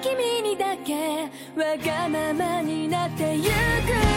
君にだけわがままになってゆく